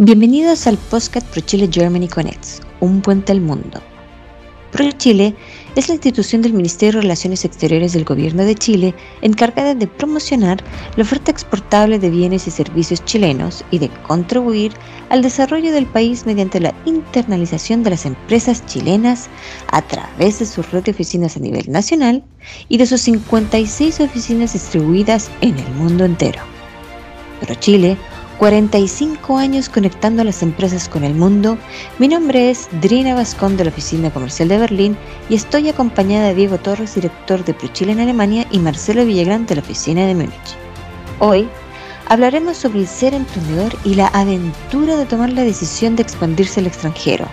Bienvenidos al podcast ProChile Germany Connects, un puente al mundo. ProChile es la institución del Ministerio de Relaciones Exteriores del Gobierno de Chile encargada de promocionar la oferta exportable de bienes y servicios chilenos y de contribuir al desarrollo del país mediante la internalización de las empresas chilenas a través de su red de oficinas a nivel nacional y de sus 56 oficinas distribuidas en el mundo entero. ProChile 45 años conectando a las empresas con el mundo. Mi nombre es Drina Vascón de la Oficina Comercial de Berlín y estoy acompañada de Diego Torres, director de ProChile en Alemania, y Marcelo Villagrán de la Oficina de Múnich. Hoy hablaremos sobre el ser emprendedor y la aventura de tomar la decisión de expandirse al extranjero.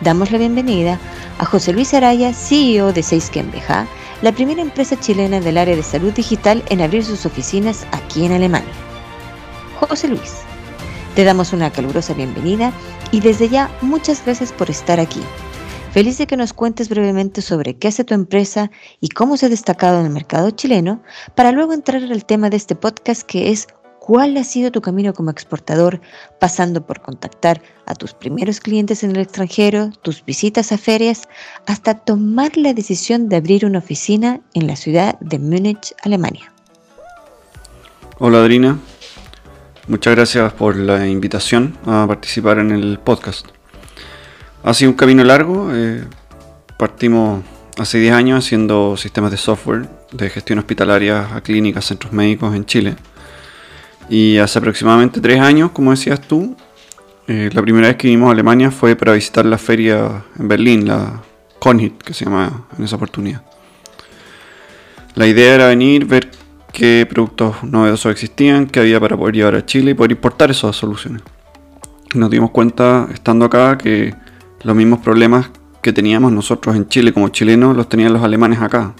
Damos la bienvenida a José Luis Araya, CEO de Seiskenbeja, la primera empresa chilena del área de salud digital en abrir sus oficinas aquí en Alemania. José Luis. Te damos una calurosa bienvenida y desde ya muchas gracias por estar aquí. Feliz de que nos cuentes brevemente sobre qué hace tu empresa y cómo se ha destacado en el mercado chileno, para luego entrar al tema de este podcast que es cuál ha sido tu camino como exportador, pasando por contactar a tus primeros clientes en el extranjero, tus visitas a ferias, hasta tomar la decisión de abrir una oficina en la ciudad de Múnich, Alemania. Hola Adrina, Muchas gracias por la invitación a participar en el podcast. Ha sido un camino largo. Eh, partimos hace 10 años haciendo sistemas de software de gestión hospitalaria a clínicas, centros médicos en Chile. Y hace aproximadamente 3 años, como decías tú, eh, la primera vez que vinimos a Alemania fue para visitar la feria en Berlín, la Conhit, que se llama en esa oportunidad. La idea era venir, ver qué productos novedosos existían, qué había para poder llevar a Chile y poder importar esas soluciones. Nos dimos cuenta, estando acá, que los mismos problemas que teníamos nosotros en Chile como chilenos los tenían los alemanes acá.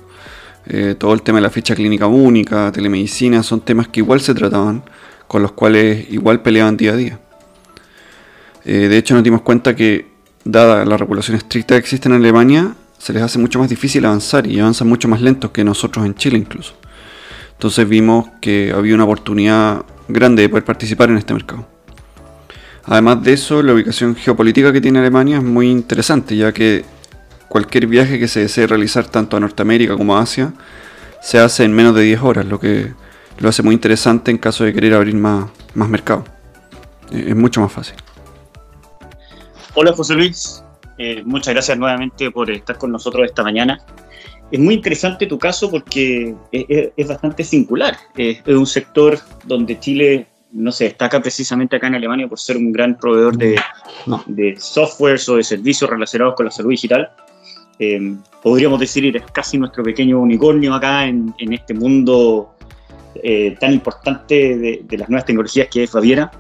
Eh, todo el tema de la ficha clínica única, telemedicina, son temas que igual se trataban, con los cuales igual peleaban día a día. Eh, de hecho, nos dimos cuenta que, dada la regulación estricta que existe en Alemania, se les hace mucho más difícil avanzar y avanzan mucho más lentos que nosotros en Chile incluso. Entonces vimos que había una oportunidad grande de poder participar en este mercado. Además de eso, la ubicación geopolítica que tiene Alemania es muy interesante, ya que cualquier viaje que se desee realizar tanto a Norteamérica como a Asia se hace en menos de 10 horas, lo que lo hace muy interesante en caso de querer abrir más, más mercado. Es mucho más fácil. Hola José Luis, eh, muchas gracias nuevamente por estar con nosotros esta mañana es muy interesante tu caso porque es, bastante singular. Es, un sector donde Chile no se destaca precisamente acá en Alemania por ser un gran proveedor de, de softwares o de servicios relacionados con la salud digital. Eh, podríamos decir que es casi nuestro pequeño unicornio acá en, este mundo eh, tan importante de, las nuevas tecnologías que es Baviera.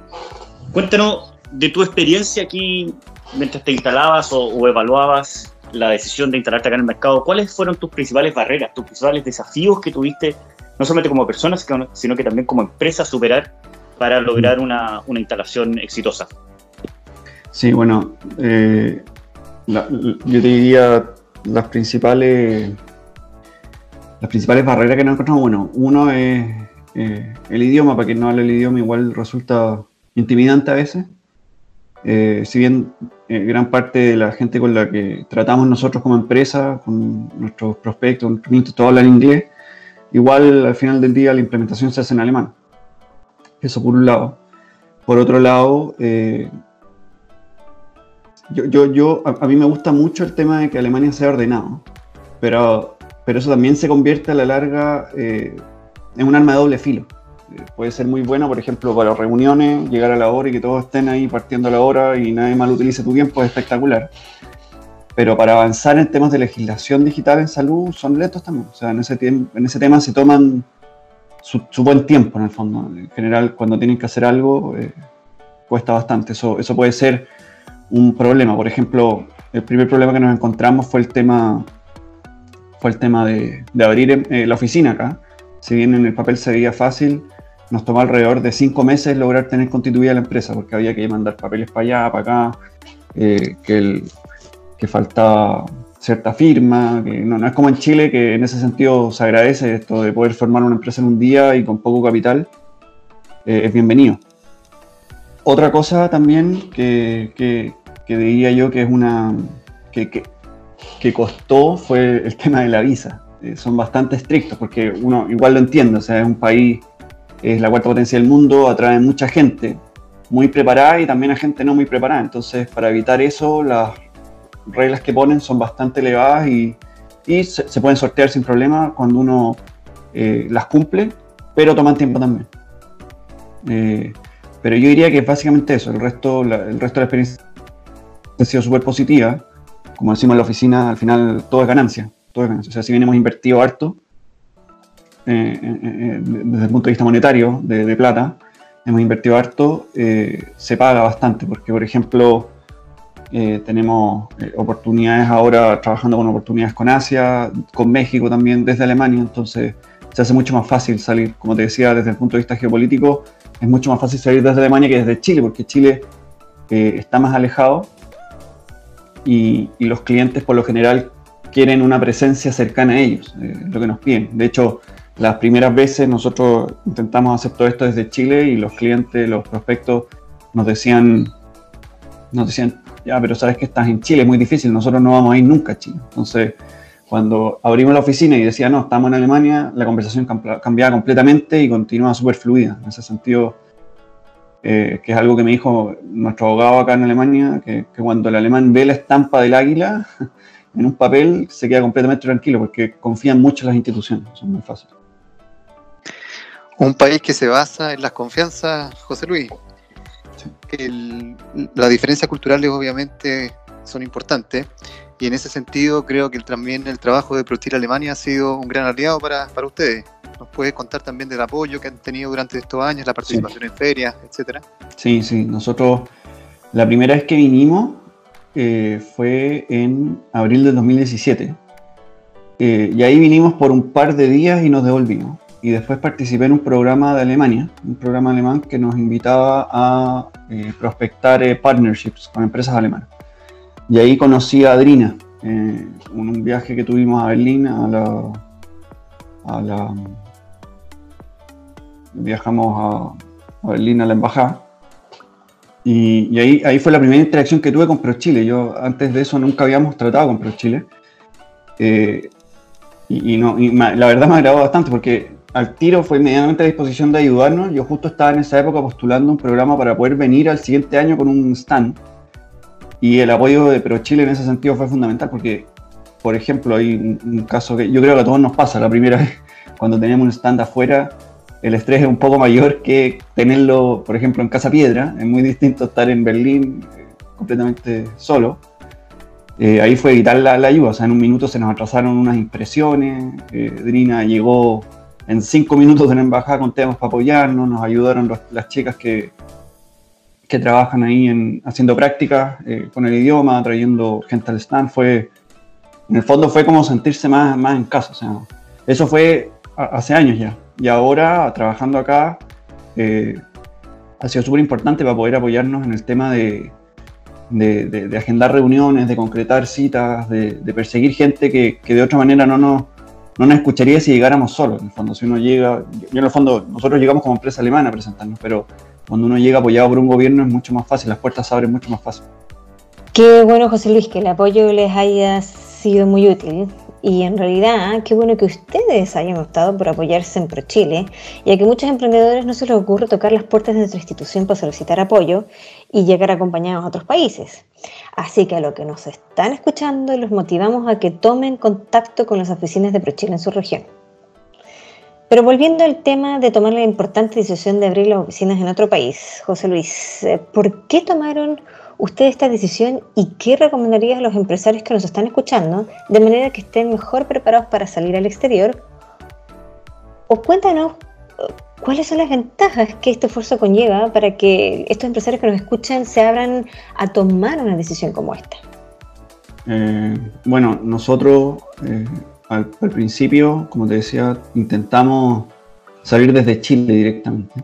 Cuéntanos de tu experiencia aquí mientras te instalabas o evaluabas la decisión de instalarte acá en el mercado, ¿cuáles fueron tus principales barreras, tus principales desafíos que tuviste, no solamente como persona, sino que también como empresa, superar para lograr una, instalación exitosa? Sí, bueno, eh, yo te diría las principales, las principales barreras que nos encontramos, bueno, uno es eh, el idioma, para quien no habla el idioma igual resulta intimidante a veces. Eh, si bien eh, gran parte de la gente con la que tratamos nosotros como empresa, con nuestros prospectos, nuestros clientes, todos hablan inglés, igual al final del día la implementación se hace en alemán. Eso por un lado. Por otro lado, eh, yo, yo, yo a, mí me gusta mucho el tema de que Alemania sea ordenado, pero, pero eso también se convierte a la larga en un arma de doble filo puede ser muy bueno, por ejemplo, para reuniones, llegar a la hora y que todos estén ahí partiendo a la hora y nadie mal utilice tu tiempo es espectacular. Pero para avanzar en temas de legislación digital en salud son lentos también. O sea, en ese, en ese tema se toman su, buen tiempo en el fondo. En general, cuando tienen que hacer algo, eh, cuesta bastante. Eso, eso puede ser un problema. Por ejemplo, el primer problema que nos encontramos fue el tema, fue el tema de, abrir eh, la oficina acá. Si bien en el papel se veía fácil, nos tomó alrededor de cinco meses lograr tener constituida la empresa, porque había que mandar papeles para allá, para acá, eh, que, que faltaba cierta firma, que no, es como en Chile, que en ese sentido se agradece esto de poder formar una empresa en un día y con poco capital, eh, es bienvenido. otra cosa también que, que, diría yo que es una que, que, costó fue el tema de la visa. Eh, son bastante estrictos porque uno igual lo entiende, o sea, es un país, es la cuarta potencia del mundo, atrae mucha gente muy preparada y también a gente no muy preparada. Entonces, para evitar eso, las reglas que ponen son bastante elevadas y, y se, pueden sortear sin problema cuando uno eh, las cumple, pero toman tiempo también. Eh, pero yo diría que es básicamente eso. El resto, el resto de la experiencia ha sido súper positiva. Como decimos en la oficina, al final todo es ganancia. Todo es ganancia. O sea, si bien hemos invertido harto eh, desde el punto de vista monetario, de, plata, hemos invertido harto, se paga bastante. Porque, por ejemplo, tenemos oportunidades ahora trabajando con oportunidades con Asia, con México también, desde Alemania. Entonces, se hace mucho más fácil salir, como te decía, desde el punto de vista geopolítico, es mucho más fácil salir desde Alemania que desde Chile, porque Chile eh, está más alejado y, los clientes por lo general quieren una presencia cercana a ellos, eh, lo que nos piden. De hecho, las primeras veces nosotros intentamos hacer todo esto desde Chile y los clientes, los prospectos nos decían, nos decían, ya, pero sabes que estás en Chile, es muy difícil, nosotros no vamos a ir nunca a Chile. Entonces, cuando abrimos la oficina y decía, no, estamos en Alemania, la conversación cambiaba completamente y continúa súper fluida. En ese sentido, eh, que es algo que me dijo nuestro abogado acá en Alemania, que, cuando el alemán ve la estampa del águila en un papel, se queda completamente tranquilo porque confían mucho en las instituciones. Eso es muy fácil. Un país que se basa en las confianzas, José Luis. las diferencias culturales obviamente son importantes y en ese sentido creo que también el trabajo de Producir Alemania ha sido un gran aliado para, para ustedes. ¿Nos puedes contar también del apoyo que han tenido durante estos años, la participación en ferias, etcétera? Sí, sí. Nosotros, la primera vez que vinimos eh, fue en abril del 2017. Eh, y ahí vinimos por un par de días y nos devolvimos. Y después participé en un programa de Alemania, un programa alemán que nos invitaba a eh, prospectar partnerships con empresas alemanas. Y ahí conocí a Adrina, en un viaje que tuvimos a Berlín, a la, viajamos a, Berlín a la embajada. Y, ahí, ahí fue la primera interacción que tuve con ProChile. Yo antes de eso nunca habíamos tratado con ProChile. Eh, y, no, la verdad me agradó bastante porque al tiro fue inmediatamente a disposición de ayudarnos. Yo justo estaba en esa época postulando un programa para poder venir al siguiente año con un stand y el apoyo de ProChile en ese sentido fue fundamental porque, por ejemplo, hay un, caso que yo creo que a todos nos pasa la primera vez cuando tenemos un stand afuera, el estrés es un poco mayor que tenerlo, por ejemplo, en Casa Piedra. Es muy distinto estar en Berlín eh, completamente solo. Eh, ahí fue evitar la, ayuda, o sea, en un minuto se nos atrasaron unas impresiones, eh, Drina llegó en cinco minutos de la embajada con temas para apoyarnos, nos ayudaron las chicas que, que trabajan ahí en, haciendo prácticas eh, con el idioma, trayendo gente al stand, fue, en el fondo fue como sentirse más, más en casa. Eso fue hace años ya. Y ahora, trabajando acá, eh, ha sido súper importante para poder apoyarnos en el tema de, de, de, agendar reuniones, de concretar citas, de, perseguir gente que, que, de otra manera no nos, no nos escucharía si llegáramos solos. En el fondo, si uno llega, yo en el fondo, nosotros llegamos como empresa alemana a presentarnos, pero cuando uno llega apoyado por un gobierno es mucho más fácil, las puertas se abren mucho más fácil. Qué bueno, José Luis, que el apoyo les haya sido muy útil. Y en realidad, qué bueno que ustedes hayan optado por apoyarse en ProChile, ya que a muchos emprendedores no se les ocurre tocar las puertas de nuestra institución para solicitar apoyo y llegar acompañados a otros países. Así que a los que nos están escuchando, los motivamos a que tomen contacto con las oficinas de ProChile en su región. Pero volviendo al tema de tomar la importante decisión de abrir las oficinas en otro país, José Luis, eh, ¿por qué tomaron ustedes esta decisión y qué recomendarías a los empresarios que nos están escuchando de manera que estén mejor preparados para salir al exterior? O cuéntanos eh, cuáles son las ventajas que este esfuerzo conlleva para que estos empresarios que nos escuchan se abran a tomar una decisión como esta. Eh, bueno, nosotros al, principio, como te decía, intentamos salir desde Chile directamente.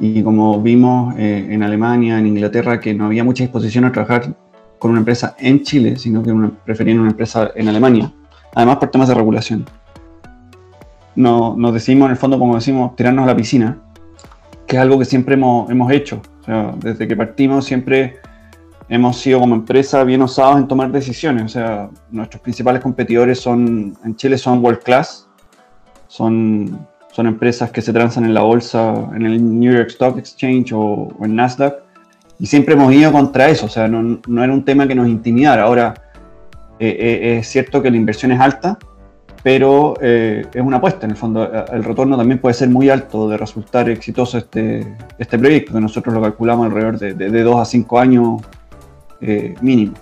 Y como vimos eh, en Alemania, en Inglaterra, que no había mucha disposición a trabajar con una empresa en Chile, sino que preferían una empresa en Alemania, además por temas de regulación. No, nos decimos, en el fondo, como decimos, tirarnos a la piscina, que es algo que siempre hemos, hemos hecho. O sea, desde que partimos siempre hemos sido como empresa bien osados en tomar decisiones. O sea, nuestros principales competidores son en Chile son World Class, son, son empresas que se transan en la bolsa, en el New York Stock Exchange o, en Nasdaq. Y siempre hemos ido contra eso, o sea, no, no era un tema que nos intimidara. Ahora, eh, eh, es cierto que la inversión es alta, pero eh, es una apuesta. En el fondo, el retorno también puede ser muy alto de resultar exitoso este, este proyecto, que nosotros lo calculamos alrededor de, de, de 2 a 5 años eh, mínimo.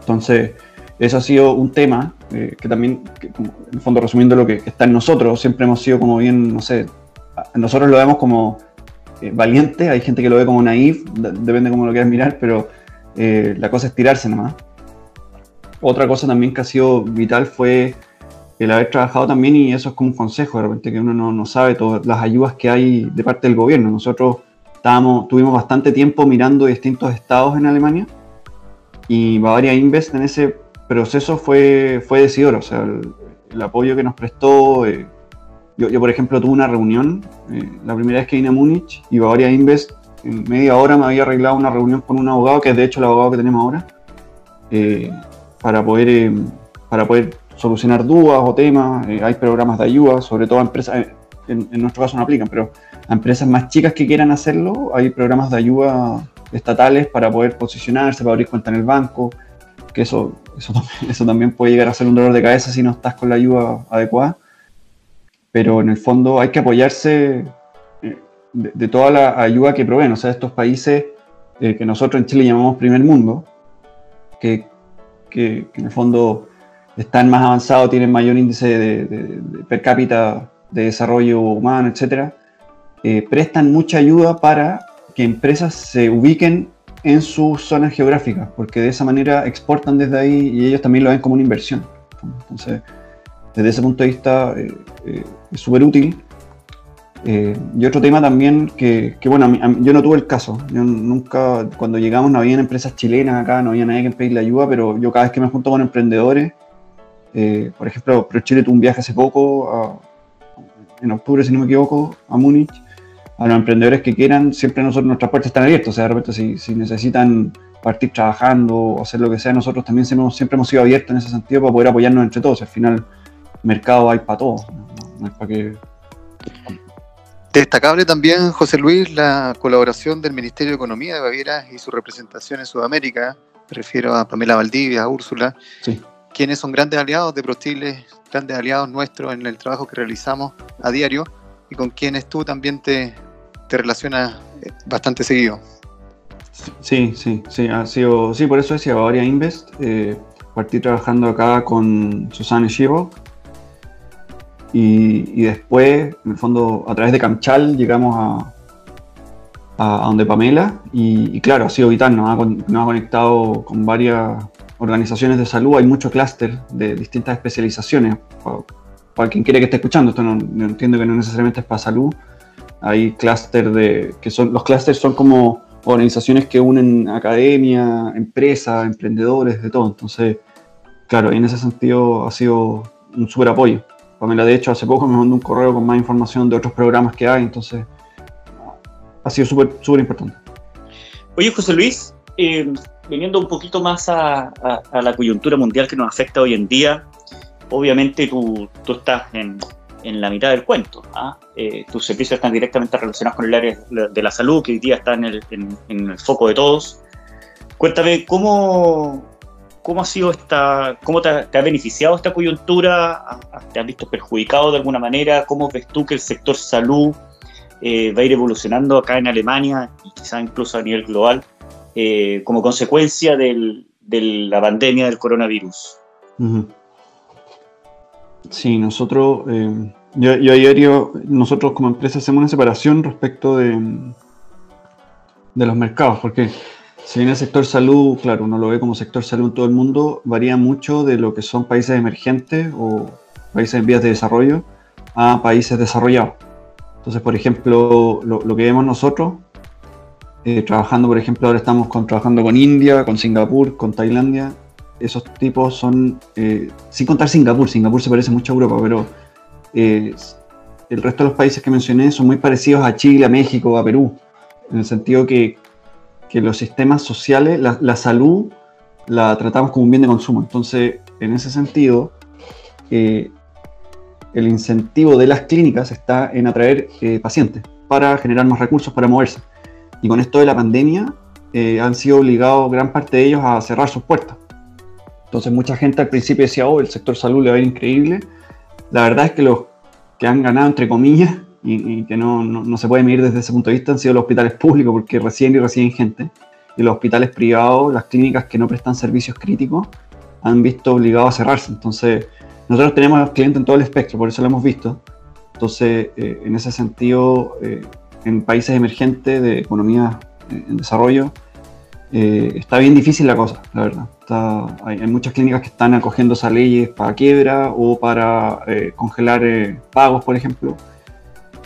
Entonces, eso ha sido un tema eh, que también, en el fondo resumiendo lo que, está en nosotros, siempre hemos sido como bien, no sé, nosotros lo vemos como eh, valiente, hay gente que lo ve como naif, depende cómo lo quieras mirar, pero la cosa es tirarse nomás. Otra cosa también que ha sido vital fue el haber trabajado también, y eso es como un consejo, de repente que uno no, no sabe todas las ayudas que hay de parte del gobierno. Nosotros estábamos, tuvimos bastante tiempo mirando distintos estados en Alemania y Bavaria Invest en ese proceso fue, fue decidor, o sea, el, apoyo que nos prestó. Eh, yo, yo, por ejemplo, tuve una reunión eh, la primera vez que vine a Múnich y Bavaria Invest en media hora me había arreglado una reunión con un abogado, que es de hecho el abogado que tenemos ahora, eh, para, poder, para poder solucionar dudas o temas. hay programas de ayuda, sobre todo a empresas, en, en nuestro caso no aplican, pero a empresas más chicas que quieran hacerlo, hay programas de ayuda estatales para poder posicionarse, para abrir cuenta en el banco, que eso, eso, también puede llegar a ser un dolor de cabeza si no estás con la ayuda adecuada. Pero en el fondo hay que apoyarse eh, de, toda la ayuda que proveen, o sea, estos países eh, que nosotros en Chile llamamos primer mundo, que, que, en el fondo están más avanzados, tienen mayor índice de, de per cápita de desarrollo humano, etcétera, eh, prestan mucha ayuda para que empresas se ubiquen en sus zonas geográficas, porque de esa manera exportan desde ahí y ellos también lo ven como una inversión. Entonces, desde ese punto de vista eh, eh, es súper útil. y otro tema también que, bueno, yo no tuve el caso, yo nunca, cuando llegamos no había empresas chilenas acá, no había nadie que pedirle ayuda, pero yo cada vez que me junto con emprendedores, por ejemplo, Chile tuvo un viaje hace poco, en octubre si no me equivoco, a Múnich, a los emprendedores que quieran, siempre nosotros nuestras puertas están abiertas. O sea, de repente si, si necesitan partir trabajando o hacer lo que sea, nosotros también siempre hemos sido abiertos en ese sentido para poder apoyarnos entre todos. Al final, mercado hay para todos. No, es para que... Destacable también, José Luis, la colaboración del Ministerio de Economía de Baviera y su representación en Sudamérica. Me refiero a Pamela Valdivia, a Úrsula, sí. quienes son grandes aliados de Prostiles, grandes aliados nuestros en el trabajo que realizamos a diario y con quienes tú también te, te relacionas eh, bastante seguido. Sí, sí, sí, ha sido, sí, por eso decía Bavaria Invest. Eh, partí trabajando acá con Susana Shiro y, y, después, en el fondo, a través de Camchal llegamos a, a, donde Pamela y, claro, ha sido vital, nos ha, nos ha conectado con varias organizaciones de salud, hay mucho clúster de distintas especializaciones. Para, quien quiere que esté escuchando, esto no, no entiendo que no necesariamente es para salud, hay clúster de, que son, los clústeres son como organizaciones que unen academia, empresas, emprendedores, de todo. Entonces, claro, en ese sentido ha sido un súper apoyo. Pamela, de hecho, hace poco me mandó un correo con más información de otros programas que hay, entonces ha sido súper súper importante. Oye, José Luis, eh, viniendo un poquito más a, a, la coyuntura mundial que nos afecta hoy en día, obviamente tú, tú estás en, en la mitad del cuento. ¿ah? Eh, tus servicios están directamente relacionados con el área de la salud, que hoy día está en el, en, el foco de todos. Cuéntame, ¿cómo, cómo ha sido esta, cómo te ha, beneficiado esta coyuntura? ¿Te has visto perjudicado de alguna manera? ¿Cómo ves tú que el sector salud eh, va a ir evolucionando acá en Alemania y quizá incluso a nivel global eh, como consecuencia del, de la pandemia del coronavirus? Sí, nosotros, eh, yo, yo nosotros como empresa hacemos una separación respecto de, de los mercados, porque si bien el sector salud, claro, uno lo ve como sector salud en todo el mundo, varía mucho de lo que son países emergentes o países en vías de desarrollo a países desarrollados. Entonces, por ejemplo, lo, que vemos nosotros, eh, trabajando, por ejemplo, ahora estamos trabajando con India, con Singapur, con Tailandia, esos tipos son, eh, sin contar Singapur, Singapur se parece mucho a Europa, pero eh, el resto de los países que mencioné son muy parecidos a Chile, a México, a Perú. en el sentido que, los sistemas sociales, la, salud, la tratamos como un bien de consumo. Entonces, en ese sentido, eh, el incentivo de las clínicas está en atraer pacientes para generar más recursos para moverse. Y con esto de la pandemia, han sido obligados gran parte de ellos a cerrar sus puertas. Entonces mucha gente al principio decía, oh, el sector salud le va a ir increíble. La verdad es que los que han ganado, entre comillas, y, que no, no, se puede medir desde ese punto de vista, han sido los hospitales públicos, porque reciben y reciben gente. Y los hospitales privados, las clínicas que no prestan servicios críticos, han visto obligados a cerrarse. Entonces, nosotros tenemos clientes en todo el espectro, por eso lo hemos visto. Entonces, eh, en ese sentido, eh, en países emergentes de economía eh, en desarrollo, está bien difícil la cosa, la verdad. hay, muchas clínicas que están acogiendo esas leyes para quiebra o para congelar pagos, por ejemplo.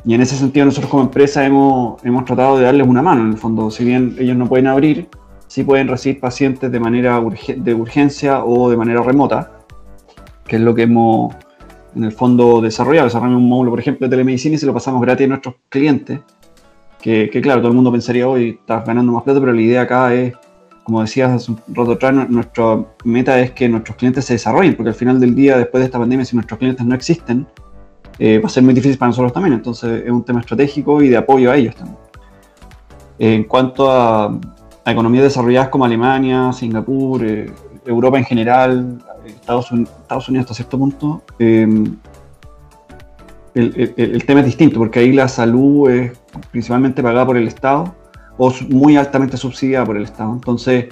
Y en ese sentido nosotros como empresa hemos, hemos tratado de darles una mano, en el fondo. Si bien ellos no pueden abrir, sí pueden recibir pacientes de manera de urgencia o de manera remota que es lo que hemos en el fondo desarrollado. Desarrollamos un módulo, por ejemplo, de telemedicina y se lo pasamos gratis a nuestros clientes. Que, claro, todo el mundo pensaría, hoy estás ganando más plata, pero la idea acá es, como decías hace un rato atrás, nuestra meta es que nuestros clientes se desarrollen, porque al final del día, después de esta pandemia, si nuestros clientes no existen, eh, va a ser muy difícil para nosotros también. Entonces es un tema estratégico y de apoyo a ellos también. en cuanto a, economías desarrolladas como Alemania, Singapur, eh, Europa en general, Estados, Unidos hasta cierto punto, em, el, tema es distinto, porque ahí la salud es principalmente pagada por el Estado o muy altamente subsidiada por el Estado. Entonces,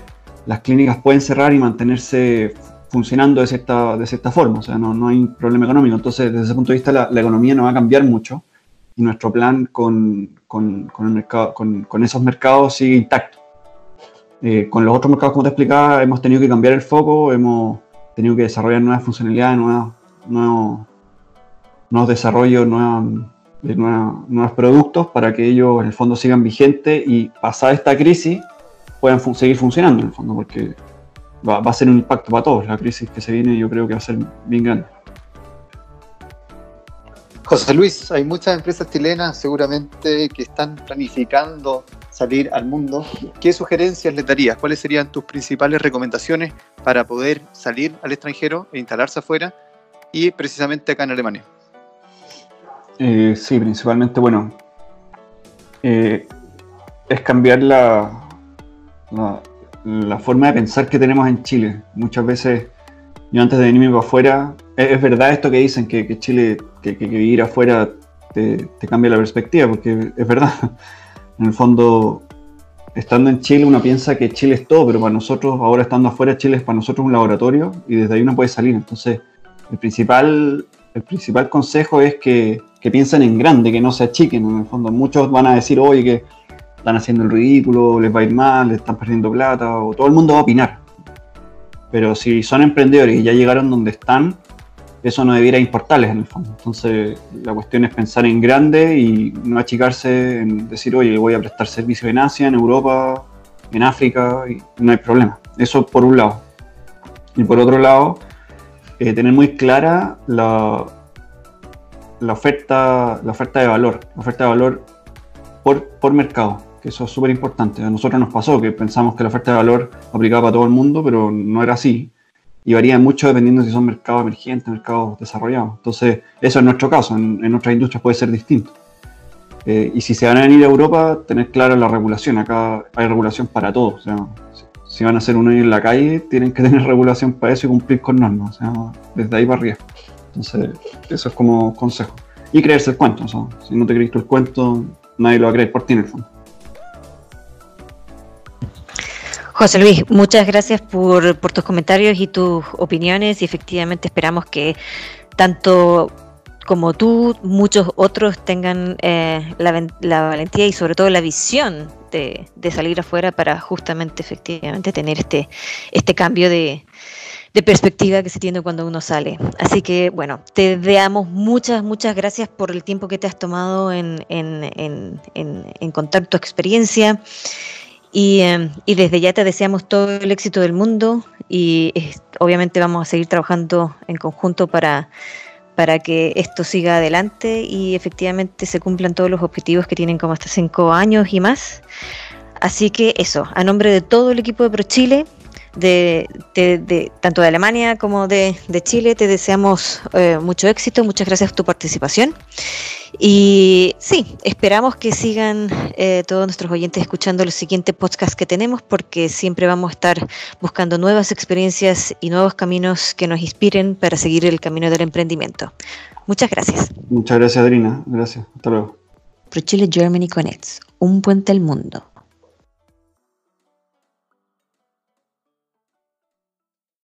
las clínicas pueden cerrar y mantenerse funcionando de cierta, de cierta forma, o sea, no, no hay problema económico. Entonces, desde ese punto de vista, la, economía no va a cambiar mucho y nuestro plan con, con, con, el mercado, con esos mercados sigue intacto. Eh, con los otros mercados, como te explicaba, hemos tenido que cambiar el foco, hemos tenido que desarrollar nuevas funcionalidades, nuevos, nuevos desarrollos, nuevos, nuevos productos para que ellos en el fondo sigan vigentes y pasada esta crisis puedan seguir funcionando en el fondo, porque va, va, a ser un impacto para todos. La crisis que se viene yo creo que va a ser bien grande. José Luis, hay muchas empresas chilenas seguramente que están planificando salir al mundo. ¿Qué sugerencias les darías? ¿Cuáles serían tus principales recomendaciones para poder salir al extranjero e instalarse afuera y precisamente acá en Alemania? Eh, sí, principalmente, bueno, eh, es cambiar la, la, forma de pensar que tenemos en Chile. Muchas veces, yo antes de venirme para afuera, es, verdad esto que dicen, que, Chile, que, que, vivir afuera te, cambia la perspectiva, porque es verdad. En el fondo, estando en Chile uno piensa que Chile es todo, pero para nosotros, ahora estando afuera, Chile es para nosotros un laboratorio y desde ahí uno puede salir. Entonces, el principal, el principal consejo es que, que piensen en grande, que no se achiquen. En el fondo, muchos van a decir, oye, que están haciendo el ridículo, les va a ir mal, les están perdiendo plata, o todo el mundo va a opinar. Pero si son emprendedores y ya llegaron donde están, eso no debiera importarles en el fondo. Entonces, la cuestión es pensar en grande y no achicarse en decir, oye, voy a prestar servicio en Asia, en Europa, en África, y no hay problema. Eso por un lado. Y por otro lado, eh, tener muy clara la, la, oferta, la oferta de valor, la oferta de valor por, por mercado, que eso es súper importante. A nosotros nos pasó que pensamos que la oferta de valor aplicaba para todo el mundo, pero no era así y varía mucho dependiendo si son mercados emergentes, mercados desarrollados. Entonces, eso es nuestro caso, en, otras industrias puede ser distinto. Eh, y si se van a venir a Europa, tener clara la regulación. Acá hay regulación para todos. O sea, si, van a hacer uno en la calle, tienen que tener regulación para eso y cumplir con normas. O sea, desde ahí para arriba. Entonces, eso es como consejo. Y creerse el cuento. O sea, si no te crees el cuento, nadie lo va a creer por ti en el fondo. José Luis, muchas gracias por, tus comentarios y tus opiniones y efectivamente esperamos que tanto como tú, muchos otros tengan eh, la, valentía y sobre todo la visión de, salir afuera para justamente efectivamente tener este, este cambio de, perspectiva que se tiene cuando uno sale. Así que bueno, te damos muchas, muchas gracias por el tiempo que te has tomado en, en, en contar tu experiencia. Em, y, desde ya te deseamos todo el éxito del mundo y obviamente vamos a seguir trabajando en conjunto para, para que esto siga adelante y efectivamente se cumplan todos los objetivos que tienen como hasta cinco años y más. Así que eso, a nombre de todo el equipo de ProChile, de, de, tanto de Alemania como de, Chile, te deseamos eh, mucho éxito, muchas gracias por tu participación. Y sí, esperamos que sigan eh, todos nuestros oyentes escuchando los siguientes podcasts que tenemos porque siempre vamos a estar buscando nuevas experiencias y nuevos caminos que nos inspiren para seguir el camino del emprendimiento. Muchas gracias. Muchas gracias, Adrina. Gracias. Hasta luego. ProChile Germany Connects, un puente al mundo.